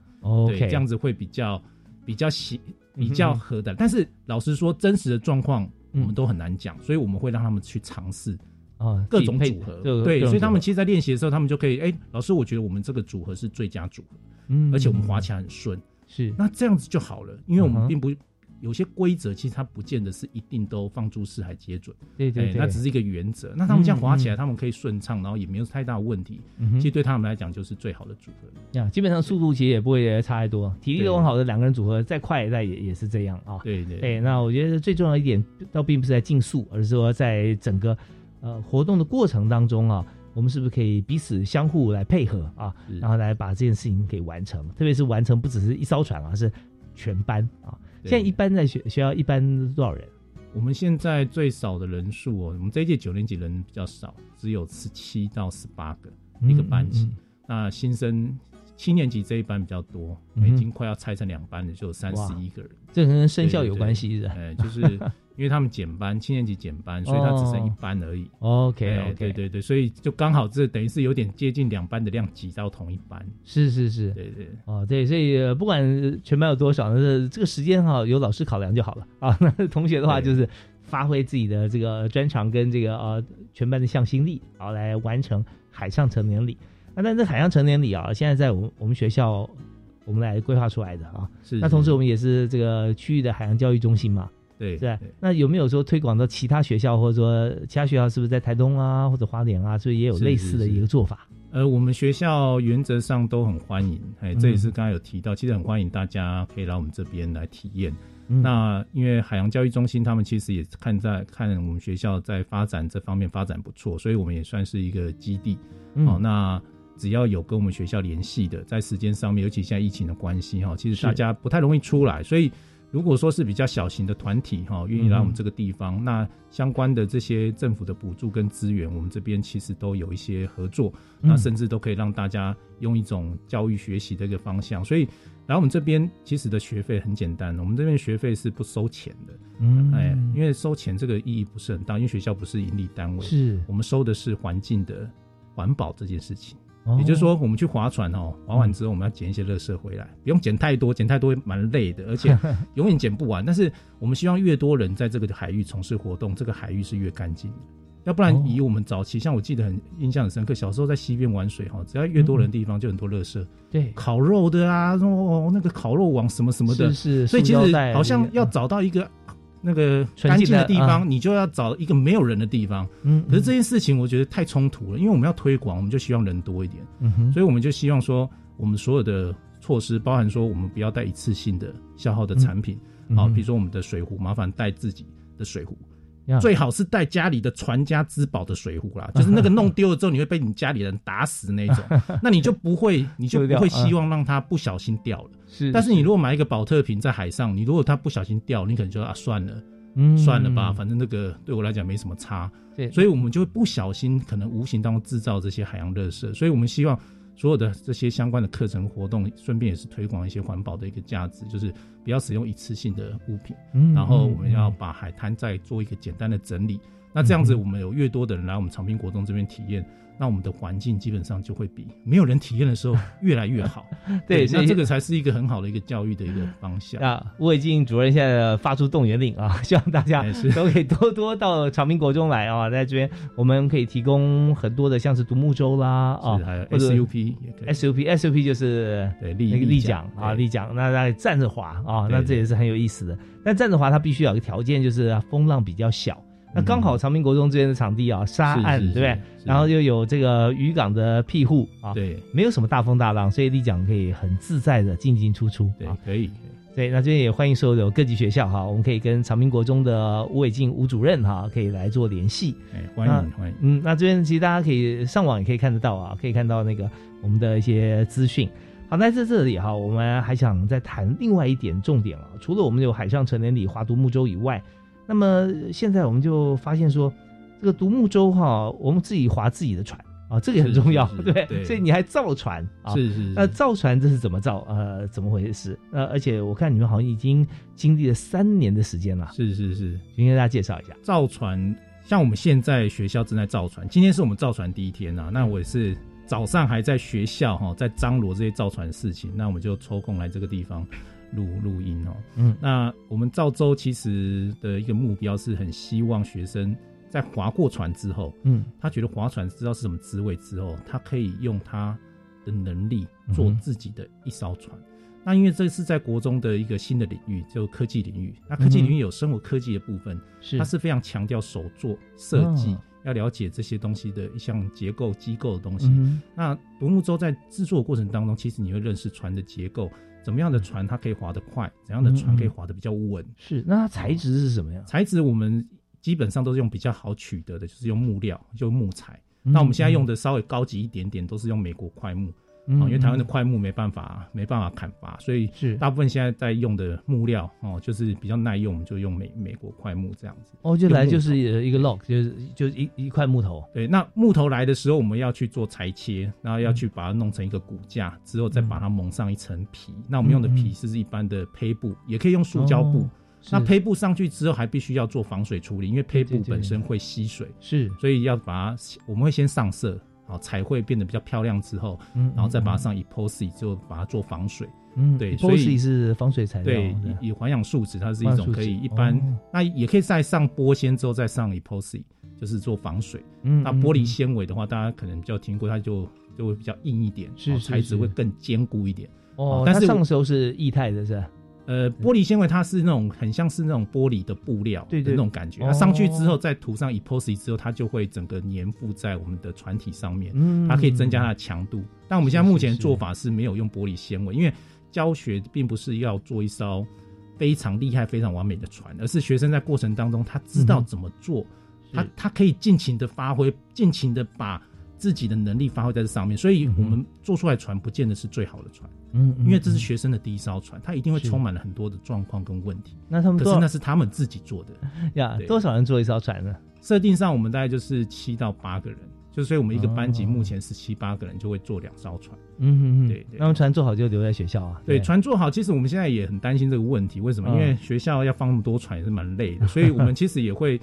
对，这样子会比较比较喜比较合的。但是老实说，真实的状况我们都很难讲，所以我们会让他们去尝试啊各种组合，对，所以他们其实，在练习的时候，他们就可以，哎，老师，我觉得我们这个组合是最佳组合。嗯，而且我们滑起来很顺，是那这样子就好了，因为我们并不有些规则，其实它不见得是一定都放诸四海皆准，对对，那只是一个原则。那他们这样滑起来，他们可以顺畅，然后也没有太大问题，其实对他们来讲就是最好的组合。呀，基本上速度其实也不会差太多，体力都很好的两个人组合，再快再也也是这样啊。对对，哎，那我觉得最重要一点，倒并不是在竞速，而是说在整个呃活动的过程当中啊。我们是不是可以彼此相互来配合啊，然后来把这件事情给完成？特别是完成不只是一艘船啊，是全班啊。现在一般在学学校一般多少人？我们现在最少的人数哦，我们这一届九年级人比较少，只有十七到十八个一个班级。那新生七年级这一班比较多，已经快要拆成两班了，就有三十一个人。这跟生肖有关系的，哎，就是。因为他们减班，七年级减班，所以他只剩一班而已。OK，对对对，所以就刚好这等于是有点接近两班的量挤到同一班。是是是，对对。哦，对，所以不管全班有多少，那这个时间哈，由老师考量就好了啊。那 [laughs] 同学的话就是发挥自己的这个专长跟这个呃全班的向心力，然后来完成海上成年礼。那但这海上成年礼啊，现在在我们我们学校我们来规划出来的啊。是。那同时我们也是这个区域的海洋教育中心嘛。对，是那有没有说推广到其他学校，或者说其他学校是不是在台东啊，或者花莲啊，所以也有类似的一个做法？呃，我们学校原则上都很欢迎，哎，这也是刚刚有提到，其实很欢迎大家可以来我们这边来体验。那因为海洋教育中心他们其实也看在看我们学校在发展这方面发展不错，所以我们也算是一个基地。哦，那只要有跟我们学校联系的，在时间上面，尤其现在疫情的关系哈，其实大家不太容易出来，所以。如果说是比较小型的团体哈，愿意来我们这个地方，那相关的这些政府的补助跟资源，我们这边其实都有一些合作，那甚至都可以让大家用一种教育学习的一个方向。所以来我们这边，其实的学费很简单，我们这边学费是不收钱的。嗯，哎，因为收钱这个意义不是很大，因为学校不是盈利单位，是我们收的是环境的环保这件事情。也就是说，我们去划船哦，划完之后我们要捡一些垃圾回来，[laughs] 不用捡太多，捡太多蛮累的，而且 [laughs] 永远捡不完。但是我们希望越多人在这个海域从事活动，这个海域是越干净的。要不然以我们早期，像我记得很印象很深刻，小时候在溪边玩水哈，只要越多人的地方就很多垃圾，对，烤肉的啊，哦那个烤肉网什么什么的，是，所以其实好像要找到一个。那个干净的地方，你就要找一个没有人的地方。嗯，可是这件事情我觉得太冲突了，因为我们要推广，我们就希望人多一点。嗯哼，所以我们就希望说，我们所有的措施，包含说我们不要带一次性的消耗的产品，好，比如说我们的水壶，麻烦带自己的水壶。最好是带家里的传家之宝的水壶啦，[laughs] 就是那个弄丢了之后，你会被你家里人打死那种，[laughs] 那你就不会，[laughs] 你就不会希望让它不小心掉了。是，但是你如果买一个保特瓶在海上，你如果它不小心掉，你可能就啊算了，嗯算了吧，反正那个对我来讲没什么差。对，所以我们就会不小心，可能无形当中制造这些海洋热色。所以我们希望。所有的这些相关的课程活动，顺便也是推广一些环保的一个价值，就是不要使用一次性的物品。嗯，然后我们要把海滩再做一个简单的整理。那这样子，我们有越多的人来我们长滨国中这边体验。那我们的环境基本上就会比没有人体验的时候 [laughs] 越来越好。[laughs] 对，那这个才是一个很好的一个教育的一个方向。[laughs] 啊，我已经主任现在发出动员令啊，希望大家都可以多多到长滨国中来啊，在这边我们可以提供很多的像是独木舟啦啊，还有 SUP SUP SUP 就是对立那个立桨啊立桨，那在站着滑啊，那这也是很有意思的。但站着滑它必须有一个条件，就是风浪比较小。那刚好长滨国中这边的场地啊，沙岸对不对？然后又有这个渔港的庇护啊，对，没有什么大风大浪，所以立桨可以很自在的进进出出。对，可以。对，那这边也欢迎所有的各级学校哈，我们可以跟长滨国中的吴伟进吴主任哈，可以来做联系。哎，欢迎欢迎。嗯，那这边其实大家可以上网也可以看得到啊，可以看到那个我们的一些资讯。好，那在这里哈，我们还想再谈另外一点重点啊，除了我们有海上成年礼划独木舟以外。那么现在我们就发现说，这个独木舟哈，我们自己划自己的船啊，这个很重要，[laughs] 对。所以你还造船啊？是是。那造船这是怎么造？呃，怎么回事？呃，而且我看你们好像已经经历了三年的时间了。是是是，先跟大家介绍一下造船。像我们现在学校正在造船，今天是我们造船第一天啊。那我也是早上还在学校哈，在张罗这些造船的事情，那我们就抽空来这个地方。录录音哦，嗯，那我们赵州其实的一个目标是很希望学生在划过船之后，嗯，他觉得划船知道是什么滋味之后，他可以用他的能力做自己的一艘船。那因为这是在国中的一个新的领域，就科技领域。那科技领域有生活科技的部分，是它是非常强调手作设计，要了解这些东西的一项结构机构的东西。那独木舟在制作过程当中，其实你会认识船的结构。怎么样的船它可以划得快？怎样的船可以划得比较稳？是，那它材质是什么样？材质我们基本上都是用比较好取得的，就是用木料，就木材。那我们现在用的稍微高级一点点，都是用美国快木。哦，因为台湾的块木没办法没办法砍伐，所以是大部分现在在用的木料哦，就是比较耐用，就用美美国块木这样子。哦，就来就是一个 log，就是就一一块木头。对，那木头来的时候，我们要去做裁切，然后要去把它弄成一个骨架，之后再把它蒙上一层皮。那我们用的皮是一般的胚布，也可以用塑胶布。那胚布上去之后，还必须要做防水处理，因为胚布本身会吸水，是，所以要把它，我们会先上色。好，彩绘变得比较漂亮之后，嗯，然后再把它上 epoxy，就把它做防水，嗯，对，epoxy 是防水材料，对，以环氧树脂，它是一种可以一般，那也可以再上玻纤之后再上 epoxy，就是做防水。嗯，那玻璃纤维的话，大家可能比较听过，它就就会比较硬一点，是材质会更坚固一点。哦，但是上时候是液态的，是。呃，玻璃纤维它是那种很像是那种玻璃的布料，对对，那种感觉。它上去之后，再涂上 epoxy 之后，它就会整个粘附在我们的船体上面。嗯，它可以增加它的强度。但我们现在目前做法是没有用玻璃纤维，因为教学并不是要做一艘非常厉害、非常完美的船，而是学生在过程当中他知道怎么做，他他可以尽情的发挥，尽情的把自己的能力发挥在这上面。所以我们做出来船不见得是最好的船。嗯，因为这是学生的第一艘船，它一定会充满了很多的状况跟问题。那他们可是那是他们自己做的 [laughs] 呀？多少人坐一艘船呢？设定上我们大概就是七到八个人，就所以我们一个班级目前是七八个人就会坐两艘船。嗯嗯嗯，对对。那船做好就留在学校啊？对，船做好，其实我们现在也很担心这个问题。为什么？因为学校要放那么多船也是蛮累的，所以我们其实也会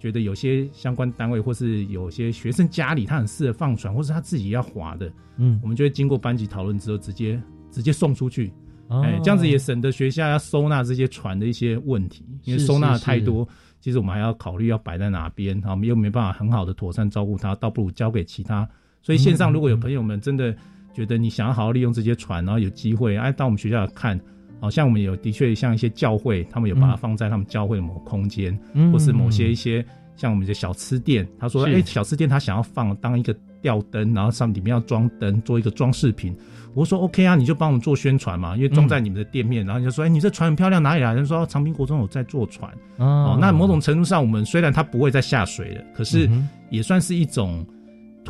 觉得有些相关单位或是有些学生家里他很适合放船，或是他自己要划的，嗯，我们就会经过班级讨论之后直接。直接送出去，哎，这样子也省得学校要收纳这些船的一些问题，因为收纳太多，其实我们还要考虑要摆在哪边，我们又没办法很好的妥善照顾它，倒不如交给其他。所以线上如果有朋友们真的觉得你想要好好利用这些船，然后有机会哎到我们学校看，好像我们有的确像一些教会，他们有把它放在他们教会的某空间，或是某些一些像我们的小吃店，他说哎小吃店他想要放当一个吊灯，然后上里面要装灯，做一个装饰品。我说 OK 啊，你就帮我们做宣传嘛，因为装在你们的店面，然后就说，哎，你这船很漂亮，哪里来？人说长滨国中有在做船哦。那某种程度上，我们虽然它不会再下水了，可是也算是一种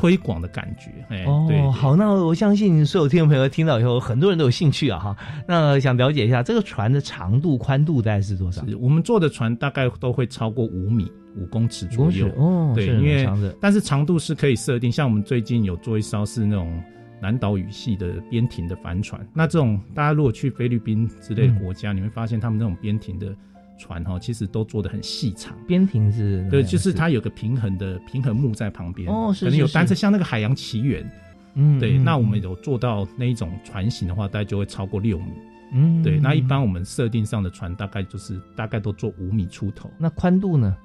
推广的感觉。哎，哦，好，那我相信所有听众朋友听到以后，很多人都有兴趣啊，哈。那想了解一下这个船的长度、宽度大概是多少？我们坐的船大概都会超过五米，五公尺左右。哦，对，因为但是长度是可以设定，像我们最近有做一艘是那种。南岛语系的边庭的帆船，那这种大家如果去菲律宾之类的国家，你会发现他们那种边庭的船哈，其实都做的很细长。边庭是？对，就是它有个平衡的平衡木在旁边。哦，是可能有单侧，像那个海洋奇缘。嗯，对。那我们有做到那一种船型的话，大概就会超过六米。嗯，对。那一般我们设定上的船大概就是大概都做五米出头。那宽度呢？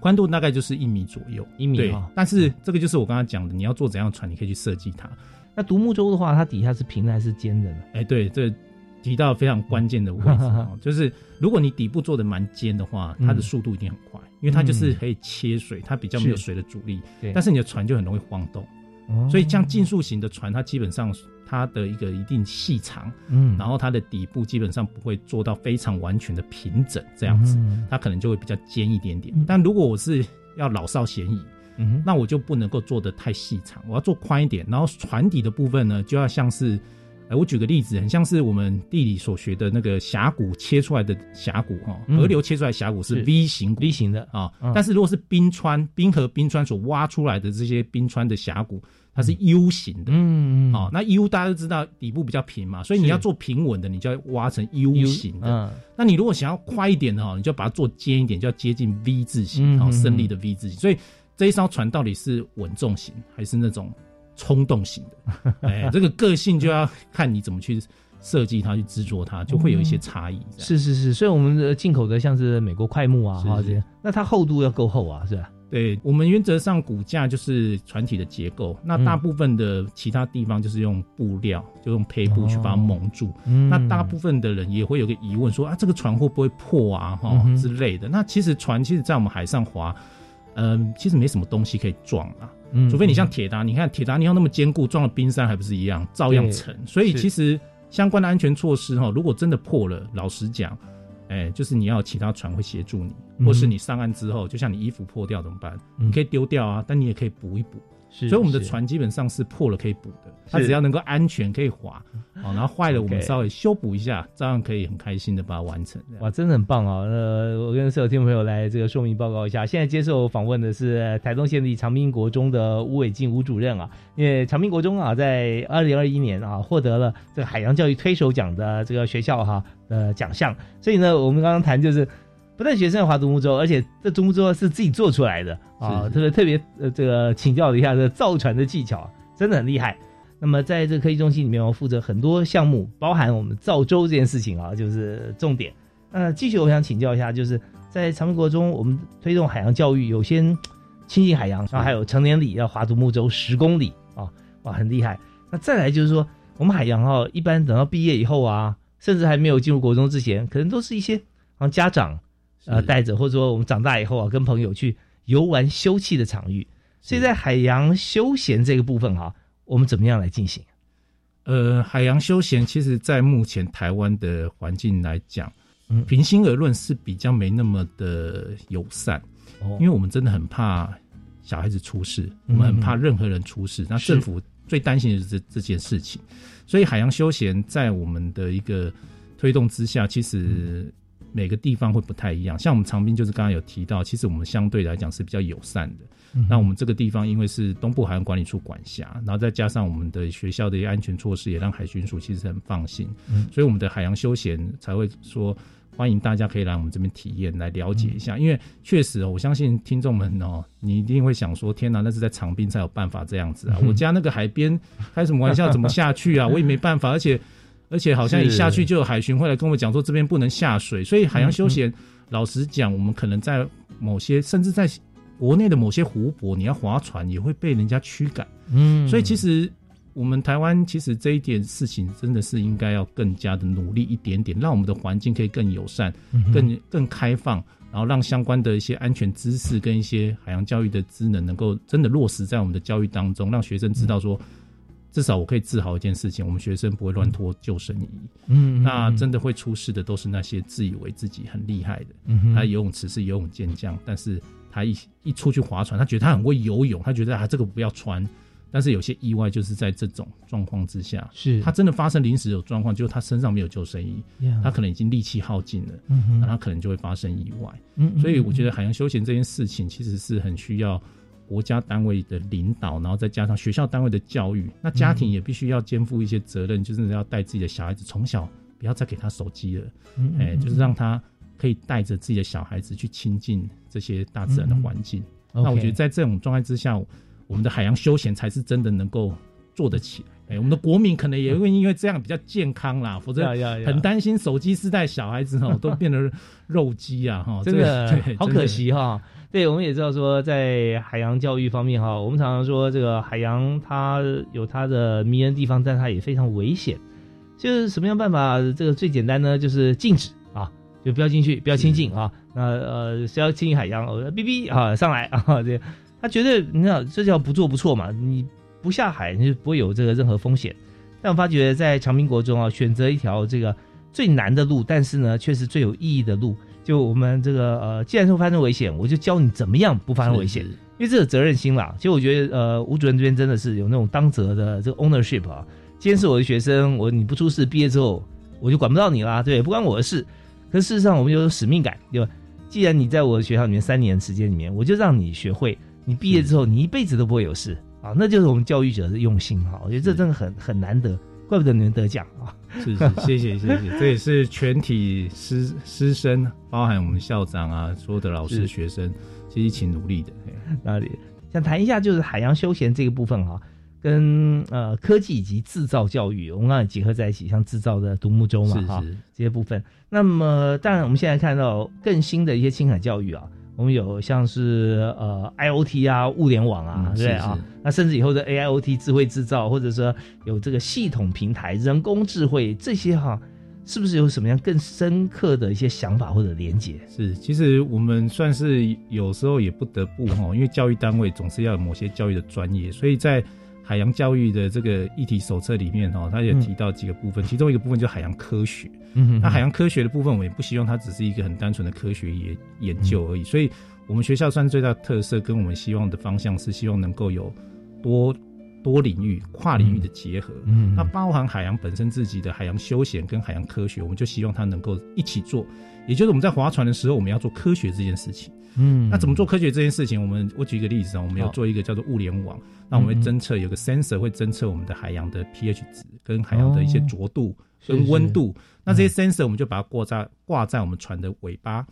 宽度大概就是一米左右，一米。对。但是这个就是我刚刚讲的，你要做怎样的船，你可以去设计它。那独木舟的话，它底下是平的还是尖的呢？哎，对，这提到非常关键的位置 [laughs] 就是如果你底部做的蛮尖的话，它的速度一定很快，因为它就是可以切水，它比较没有水的阻力。对，但是你的船就很容易晃动。所以像竞速型的船，它基本上它的一个一定细长，嗯，然后它的底部基本上不会做到非常完全的平整，这样子，它可能就会比较尖一点点。但如果我是要老少咸宜。嗯，那我就不能够做的太细长，我要做宽一点。然后船底的部分呢，就要像是，哎，我举个例子，很像是我们地理所学的那个峡谷切出来的峡谷哈，河流切出来峡谷是 V 型 V 型的啊。但是如果是冰川冰河冰川所挖出来的这些冰川的峡谷，它是 U 型的。嗯嗯。哦，那 U 大家都知道底部比较平嘛，所以你要做平稳的，你就要挖成 U 型的。嗯。那你如果想要快一点的哈，你就把它做尖一点，就要接近 V 字形，然后胜利的 V 字形。所以。这一艘船到底是稳重型还是那种冲动型的？[laughs] 哎，这个个性就要看你怎么去设计它，去制作它，就会有一些差异。是是是，所以我们的进口的像是美国快木啊，哈这些，那它厚度要够厚啊，是吧？对我们原则上骨架就是船体的结构，那大部分的其他地方就是用布料，就用胚布去把它蒙住。那大部分的人也会有个疑问说啊，这个船会不会破啊？哈之类的。那其实船其实在我们海上滑。嗯，其实没什么东西可以撞啊，除非你像铁达，你看铁达尼号那么坚固，撞了冰山还不是一样，照样沉。所以其实相关的安全措施哈，如果真的破了，老实讲，哎，就是你要其他船会协助你，或是你上岸之后，就像你衣服破掉怎么办？你可以丢掉啊，但你也可以补一补。所以我们的船基本上是破了可以补的，它只要能够安全可以划，好，[laughs] 然后坏了我们稍微修补一下，照样可以很开心的把它完成。哇，真的很棒啊！呃，我跟所有听众朋友来这个说明报告一下，现在接受访问的是台东县立长滨国中的吴伟进吴主任啊，因为长滨国中啊，在二零二一年啊获得了这个海洋教育推手奖的这个学校哈的奖项，所以呢，我们刚刚谈就是。不但学生要划独木舟，而且这独木舟是自己做出来的啊！特别特别呃，这个请教了一下这造船的技巧，真的很厉害。那么在这个科技中心里面，我负责很多项目，包含我们造舟这件事情啊，就是重点。那继续我想请教一下，就是在长滨国中，我们推动海洋教育，有些亲近海洋，然后还有成年礼要划独木舟十公里啊，哇，很厉害。那再来就是说，我们海洋哈，一般等到毕业以后啊，甚至还没有进入国中之前，可能都是一些啊家长。呃，带着或者说我们长大以后啊，跟朋友去游玩休憩的场域，所以在海洋休闲这个部分哈，我们怎么样来进行？呃，海洋休闲其实，在目前台湾的环境来讲，嗯平心而论是比较没那么的友善，哦因为我们真的很怕小孩子出事，我们很怕任何人出事。那政府最担心的是这这件事情，所以海洋休闲在我们的一个推动之下，其实。每个地方会不太一样，像我们长滨就是刚刚有提到，其实我们相对来讲是比较友善的。那我们这个地方因为是东部海洋管理处管辖，然后再加上我们的学校的一些安全措施，也让海巡署其实很放心。所以我们的海洋休闲才会说欢迎大家可以来我们这边体验，来了解一下。因为确实，我相信听众们哦，你一定会想说：天哪，那是在长滨才有办法这样子啊！[laughs] 我家那个海边开什么玩笑？怎么下去啊？我也没办法，而且。而且好像一下去就有海巡会来跟我讲说这边不能下水，所以海洋休闲，老实讲，我们可能在某些甚至在国内的某些湖泊，你要划船也会被人家驱赶。嗯，所以其实我们台湾其实这一点事情真的是应该要更加的努力一点点，让我们的环境可以更友善、更更开放，然后让相关的一些安全知识跟一些海洋教育的职能能够真的落实在我们的教育当中，让学生知道说。至少我可以自豪一件事情，我们学生不会乱脱救生衣。嗯，那真的会出事的都是那些自以为自己很厉害的。嗯他游泳池是游泳健将，但是他一一出去划船，他觉得他很会游泳，他觉得啊这个不要穿。但是有些意外就是在这种状况之下，是他真的发生临时有状况，就是他身上没有救生衣，他可能已经力气耗尽了，嗯那他可能就会发生意外。嗯，所以我觉得海洋休闲这件事情其实是很需要。国家单位的领导，然后再加上学校单位的教育，那家庭也必须要肩负一些责任，就是要带自己的小孩子从小不要再给他手机了，哎，就是让他可以带着自己的小孩子去亲近这些大自然的环境。那我觉得在这种状态之下，我们的海洋休闲才是真的能够做得起来。哎，我们的国民可能也会因为这样比较健康啦，否则很担心手机时代小孩子哦 [laughs] 都变得肉鸡啊哈，真的 [laughs] 好可惜哈。对，我们也知道说，在海洋教育方面哈，我们常常说这个海洋它有它的迷人地方，但它也非常危险。就是什么样办法？这个最简单呢，就是禁止啊，就不要进去，不要亲近啊。那呃，谁要亲近海洋，哔哔啊，上来啊，这他绝对你知道，这叫不做不错嘛。你不下海，你就不会有这个任何风险。但我发觉在长滨国中啊，选择一条这个最难的路，但是呢，却是最有意义的路。就我们这个呃，既然说发生危险，我就教你怎么样不发生危险，因为这个责任心啦。其实我觉得呃，吴主任这边真的是有那种当责的这个 ownership 啊。今天是我的学生，我你不出事，毕业之后我就管不到你啦，对，不关我的事。可事实上，我们有使命感，对吧？既然你在我学校里面三年时间里面，我就让你学会，你毕业之后你一辈子都不会有事啊，那就是我们教育者的用心哈。我觉得这真的很很难得，怪不得你能得奖啊。是是，谢谢谢谢，这也是全体师师生，包含我们校长啊，所有的老师学生，其实一起努力的。那里想谈一下，就是海洋休闲这个部分哈，跟呃科技以及制造教育，我们刚才结合在一起，像制造的独木舟嘛哈，这些部分。那么当然，我们现在看到更新的一些青海教育啊。我们有像是呃 I O T 啊，物联网啊，对啊，那甚至以后的 A I O T 智慧制造，或者说有这个系统平台、人工智慧这些哈，是不是有什么样更深刻的一些想法或者连接？是，其实我们算是有时候也不得不哈，因为教育单位总是要有某些教育的专业，所以在。海洋教育的这个议题手册里面哈，他也提到几个部分，其中一个部分就是海洋科学。嗯，那海洋科学的部分，我们也不希望它只是一个很单纯的科学研研究而已。所以，我们学校算是最大的特色，跟我们希望的方向是希望能够有多多领域、跨领域的结合。嗯，那包含海洋本身自己的海洋休闲跟海洋科学，我们就希望它能够一起做。也就是我们在划船的时候，我们要做科学这件事情。嗯，那怎么做科学这件事情？我们我举一个例子啊，我们要做一个叫做物联网。那我们会侦测有个 sensor 会侦测我们的海洋的 pH 值跟海洋的一些浊度跟温度。那这些 sensor 我们就把它挂在挂在我们船的尾巴。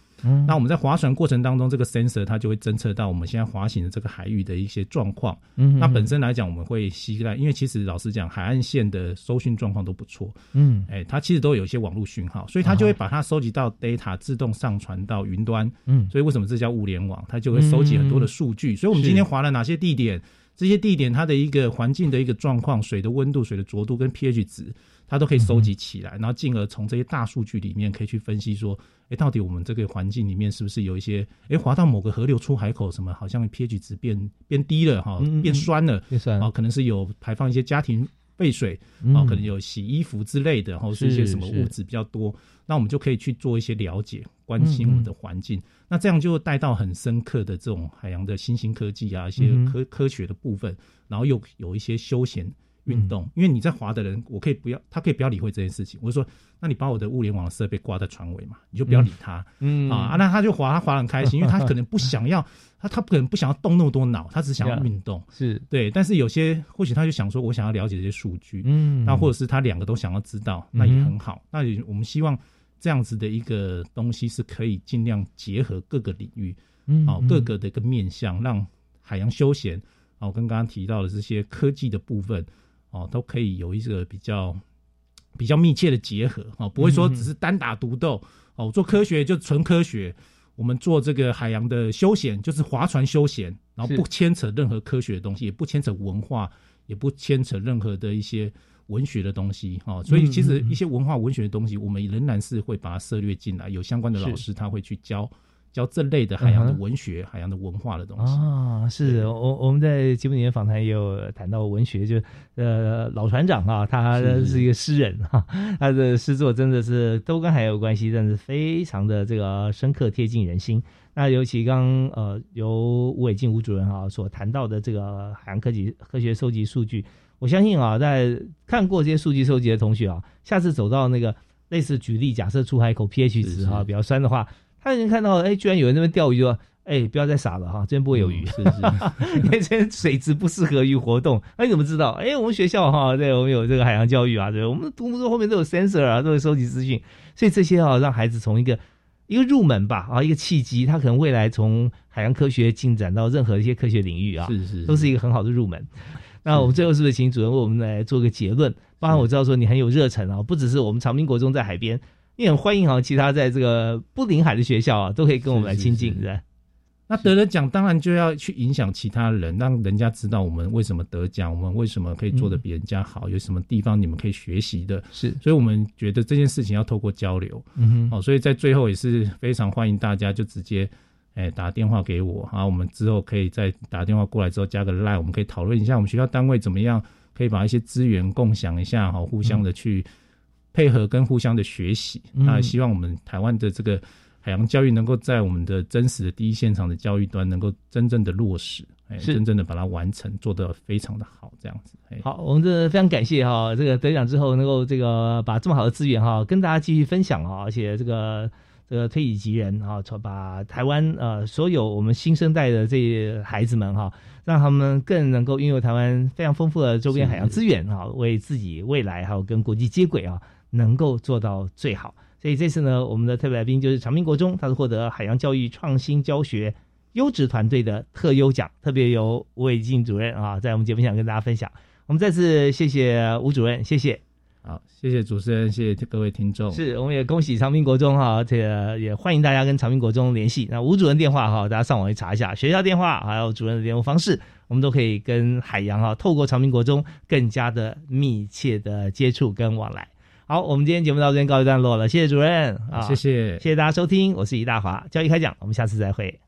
那我们在划船过程当中，这个 sensor 它就会侦测到我们现在滑行的这个海域的一些状况。嗯，那本身来讲，我们会期待，因为其实老实讲，海岸线的搜讯状况都不错。嗯，哎，它其实都有一些网络讯号，所以它就会把它收集到 data 自动上传到云端。嗯，所以为什么这叫物联网？它就会收集很多的数据。所以我们今天划了哪些地点？这些地点它的一个环境的一个状况，水的温度、水的浊度跟 pH 值，它都可以收集起来，然后进而从这些大数据里面可以去分析说，哎，到底我们这个环境里面是不是有一些，哎，滑到某个河流出海口什么，好像 pH 值变变低了哈，变酸了，变酸。啊，可能是有排放一些家庭废水哦，可能有洗衣服之类的，然后是一些什么物质比较多，那我们就可以去做一些了解，关心我们的环境。那这样就带到很深刻的这种海洋的新兴科技啊，一些科科学的部分，然后又有一些休闲运动。因为你在滑的人，我可以不要，他可以不要理会这件事情。我就说，那你把我的物联网设备挂在船尾嘛，你就不要理他。嗯啊，那他就滑，他滑很开心，因为他 [laughs] 可能不想要，他他可能不想要动那么多脑，他只想要运动。是对，但是有些或许他就想说，我想要了解这些数据。嗯，那或者是他两个都想要知道，那也很好。那我们希望。这样子的一个东西是可以尽量结合各个领域，嗯，哦，各个的一个面向，让海洋休闲，哦，跟刚刚提到的这些科技的部分，哦，都可以有一个比较比较密切的结合，哦，不会说只是单打独斗，哦，做科学就纯科学，我们做这个海洋的休闲就是划船休闲，然后不牵扯任何科学的东西，也不牵扯文化，也不牵扯任何的一些。文学的东西，哦，所以其实一些文化文学的东西，我们仍然是会把它涉略进来。有相关的老师，他会去教教这类的海洋的文学、海洋的文化的东西啊。是我我们在节目里面访谈也有谈到文学，就呃老船长啊，他是一个诗人哈，[laughs] 他的诗作真的是都跟海洋有关系，但是非常的这个深刻贴近人心。那尤其刚呃由吴伟进吴主任啊所谈到的这个海洋科技科学收集数据。我相信啊，在看过这些数据收集的同学啊，下次走到那个类似举例，假设出海口 pH 值哈比较酸的话，他已经看到，哎，居然有人那边钓鱼，说，哎，不要再傻了哈，这边不会有鱼，是不是？[laughs] 因为这边水质不适合鱼活动。那你怎么知道？哎，我们学校哈，对，我们有这个海洋教育啊，对，我们读书后面都有 sensor 啊，都会收集资讯，所以这些啊，让孩子从一个一个入门吧，啊，一个契机，他可能未来从海洋科学进展到任何一些科学领域啊，是是，都是一个很好的入门。那我们最后是不是请主任为我们来做个结论？当然我知道说你很有热忱啊，不只是我们长滨国中在海边，你很欢迎啊，其他在这个不临海的学校啊，都可以跟我们来亲近，是那得了奖，当然就要去影响其他人，让人家知道我们为什么得奖，我们为什么可以做的比人家好，有什么地方你们可以学习的。是，所以我们觉得这件事情要透过交流。嗯哼，哦，所以在最后也是非常欢迎大家就直接。哎，打电话给我啊！我们之后可以再打电话过来之后加个 line，我们可以讨论一下我们学校单位怎么样，可以把一些资源共享一下好，互相的去配合跟互相的学习。那希望我们台湾的这个海洋教育能够在我们的真实的第一现场的教育端能够真正的落实，哎，真正的把它完成，做得非常的好，这样子。好，我们这非常感谢哈，这个得奖之后能够这个把这么好的资源哈跟大家继续分享啊，而且这个。这个推己及人啊，把台湾呃所有我们新生代的这些孩子们哈，让他们更能够拥有台湾非常丰富的周边海洋资源哈，为自己未来还有跟国际接轨啊，能够做到最好。所以这次呢，我们的特别来宾就是长滨国中，他是获得海洋教育创新教学优质团队的特优奖，特别由吴伟进主任啊，在我们节目上跟大家分享。我们再次谢谢吴主任，谢谢。好，谢谢主持人，谢谢各位听众。是，我们也恭喜长滨国中哈，这个也欢迎大家跟长滨国中联系。那吴主任电话哈，大家上网去查一下，学校电话还有主任的联络方式，我们都可以跟海洋哈，透过长滨国中更加的密切的接触跟往来。好，我们今天节目到这边告一段落了，谢谢主任啊，谢谢，谢谢大家收听，我是李大华，交易开讲，我们下次再会。